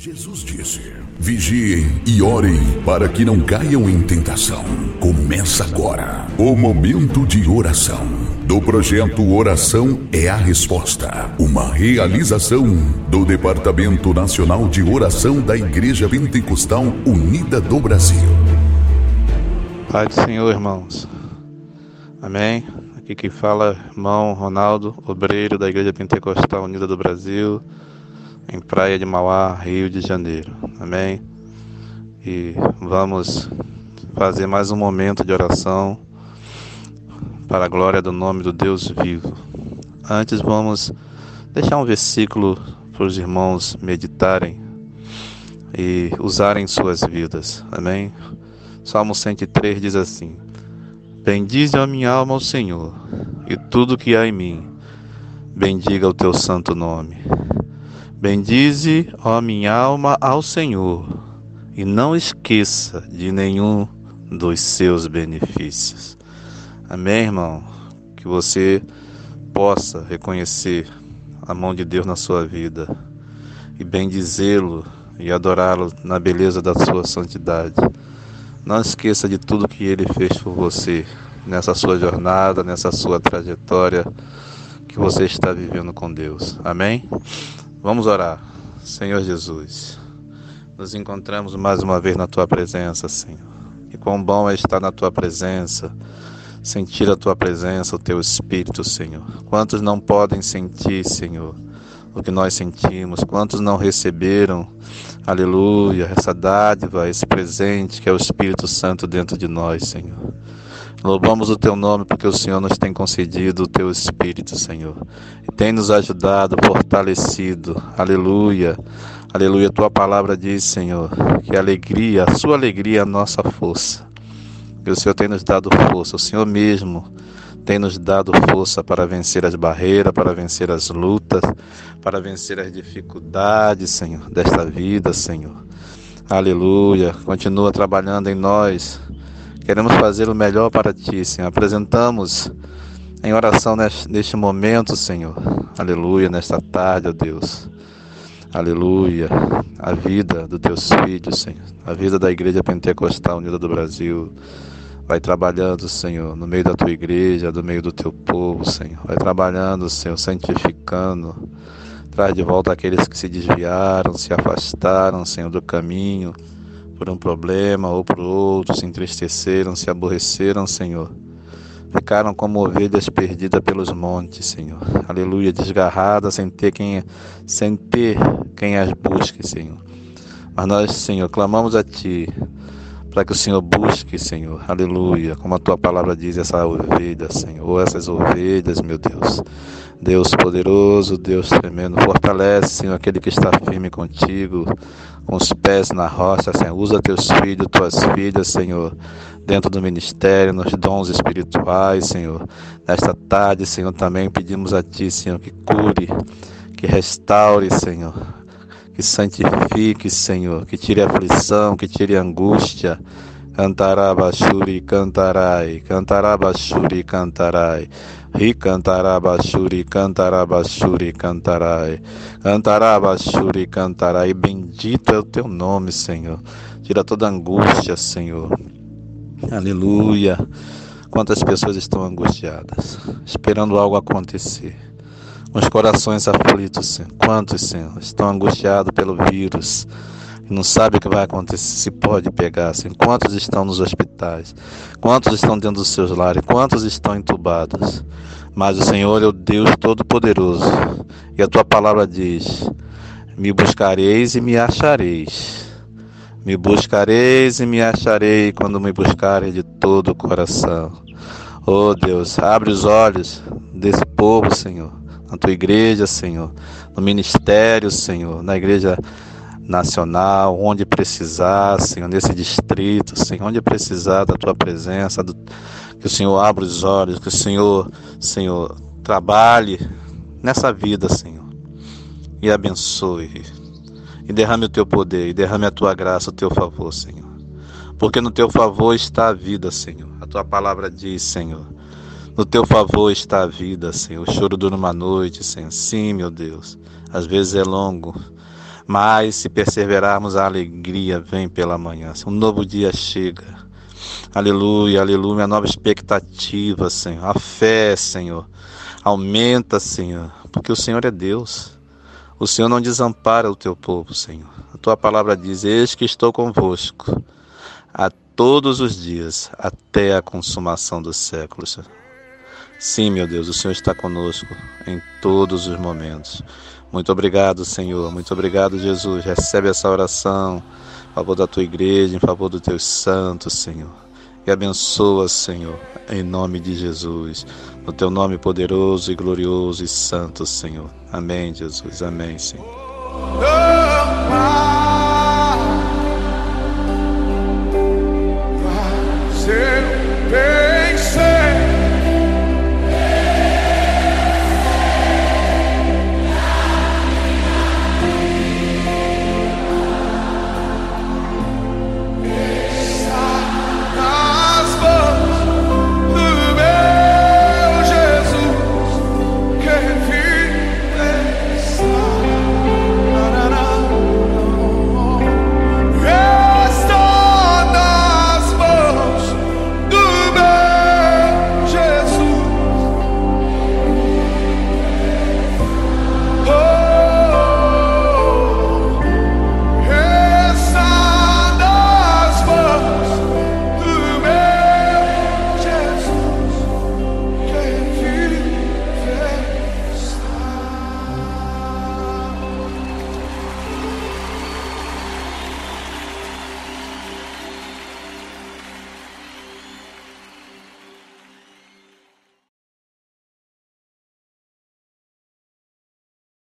Jesus disse: Vigiem e orem para que não caiam em tentação. Começa agora o momento de oração do projeto Oração é a Resposta, uma realização do Departamento Nacional de Oração da Igreja Pentecostal Unida do Brasil. Pai do Senhor, irmãos. Amém. Aqui quem fala é irmão Ronaldo, obreiro da Igreja Pentecostal Unida do Brasil em Praia de Mauá, Rio de Janeiro. Amém? E vamos fazer mais um momento de oração para a glória do nome do Deus vivo. Antes vamos deixar um versículo para os irmãos meditarem e usarem suas vidas. Amém? Salmo 103 diz assim: Bendize a minha alma ao Senhor, e tudo que há em mim, bendiga o teu santo nome. Bendize, ó minha alma, ao Senhor, e não esqueça de nenhum dos seus benefícios. Amém, irmão? Que você possa reconhecer a mão de Deus na sua vida e bendizê-lo e adorá-lo na beleza da sua santidade. Não esqueça de tudo que ele fez por você nessa sua jornada, nessa sua trajetória que você está vivendo com Deus. Amém? Vamos orar. Senhor Jesus, nos encontramos mais uma vez na tua presença, Senhor. E quão bom é estar na tua presença, sentir a tua presença, o teu espírito, Senhor. Quantos não podem sentir, Senhor, o que nós sentimos? Quantos não receberam, aleluia, essa dádiva, esse presente que é o Espírito Santo dentro de nós, Senhor? Louvamos o teu nome porque o Senhor nos tem concedido o teu Espírito, Senhor. E tem nos ajudado, fortalecido. Aleluia. Aleluia. Tua palavra diz, Senhor, que a alegria, a sua alegria é a nossa força. Que o Senhor tem nos dado força. O Senhor mesmo tem nos dado força para vencer as barreiras, para vencer as lutas, para vencer as dificuldades, Senhor, desta vida, Senhor. Aleluia. Continua trabalhando em nós Queremos fazer o melhor para ti, Senhor. Apresentamos em oração neste momento, Senhor. Aleluia, nesta tarde, ó Deus. Aleluia. A vida dos teus filhos, Senhor. A vida da Igreja Pentecostal Unida do Brasil. Vai trabalhando, Senhor, no meio da tua igreja, no meio do teu povo, Senhor. Vai trabalhando, Senhor, santificando. Traz de volta aqueles que se desviaram, se afastaram, Senhor, do caminho por um problema ou por outro, se entristeceram, se aborreceram, Senhor. Ficaram como ovelhas perdidas pelos montes, Senhor. Aleluia, desgarradas sem ter quem, sem ter quem as busque, Senhor. Mas nós, Senhor, clamamos a Ti para que o Senhor busque, Senhor. Aleluia, como a Tua palavra diz, essa ovelha, Senhor, essas ovelhas, meu Deus. Deus poderoso, Deus tremendo, fortalece, Senhor, aquele que está firme contigo com os pés na rocha, Senhor. Usa teus filhos, tuas filhas, Senhor, dentro do ministério, nos dons espirituais, Senhor. Nesta tarde, Senhor, também pedimos a Ti, Senhor, que cure, que restaure, Senhor, que santifique, Senhor, que tire aflição, que tire angústia. Cantará Bashuri, cantarai, cantará Bashuri, cantarai. Ri cantará Bashuri, cantará Bashuri, cantarai. Cantará Bashuri, cantarai. Bendito é o teu nome, Senhor. Tira toda angústia, Senhor. Aleluia. Quantas pessoas estão angustiadas, esperando algo acontecer. Com os corações aflitos, Senhor. Quantos, Senhor, estão angustiados pelo vírus não sabe o que vai acontecer, se pode pegar. Assim. Quantos estão nos hospitais? Quantos estão dentro dos seus lares? Quantos estão entubados? Mas o Senhor é o Deus Todo-Poderoso. E a tua palavra diz: Me buscareis e me achareis. Me buscareis e me acharei quando me buscarem de todo o coração. Oh Deus, abre os olhos desse povo, Senhor, na tua igreja, Senhor, no ministério, Senhor, na igreja nacional, onde precisar, Senhor, nesse distrito, Senhor, onde precisar da tua presença, do, que o Senhor abra os olhos, que o Senhor, Senhor, trabalhe nessa vida, Senhor, e abençoe, e derrame o teu poder, e derrame a tua graça, o teu favor, Senhor. Porque no teu favor está a vida, Senhor. A tua palavra diz, Senhor. No teu favor está a vida, Senhor. O choro dura uma noite, Senhor. Sim, meu Deus. Às vezes é longo, Mas se perseverarmos, a alegria vem pela manhã. Um novo dia chega. Aleluia, aleluia. Nova expectativa, Senhor. A fé, Senhor. Aumenta, Senhor. Porque o Senhor é Deus. O Senhor não desampara o teu povo, Senhor. A tua palavra diz: Eis que estou convosco a todos os dias, até a consumação dos séculos. Sim, meu Deus, o Senhor está conosco em todos os momentos. Muito obrigado, Senhor. Muito obrigado, Jesus. Recebe essa oração em favor da tua igreja, em favor dos teus santos, Senhor. E abençoa, Senhor, em nome de Jesus. No teu nome poderoso e glorioso e santo, Senhor. Amém, Jesus. Amém, Senhor.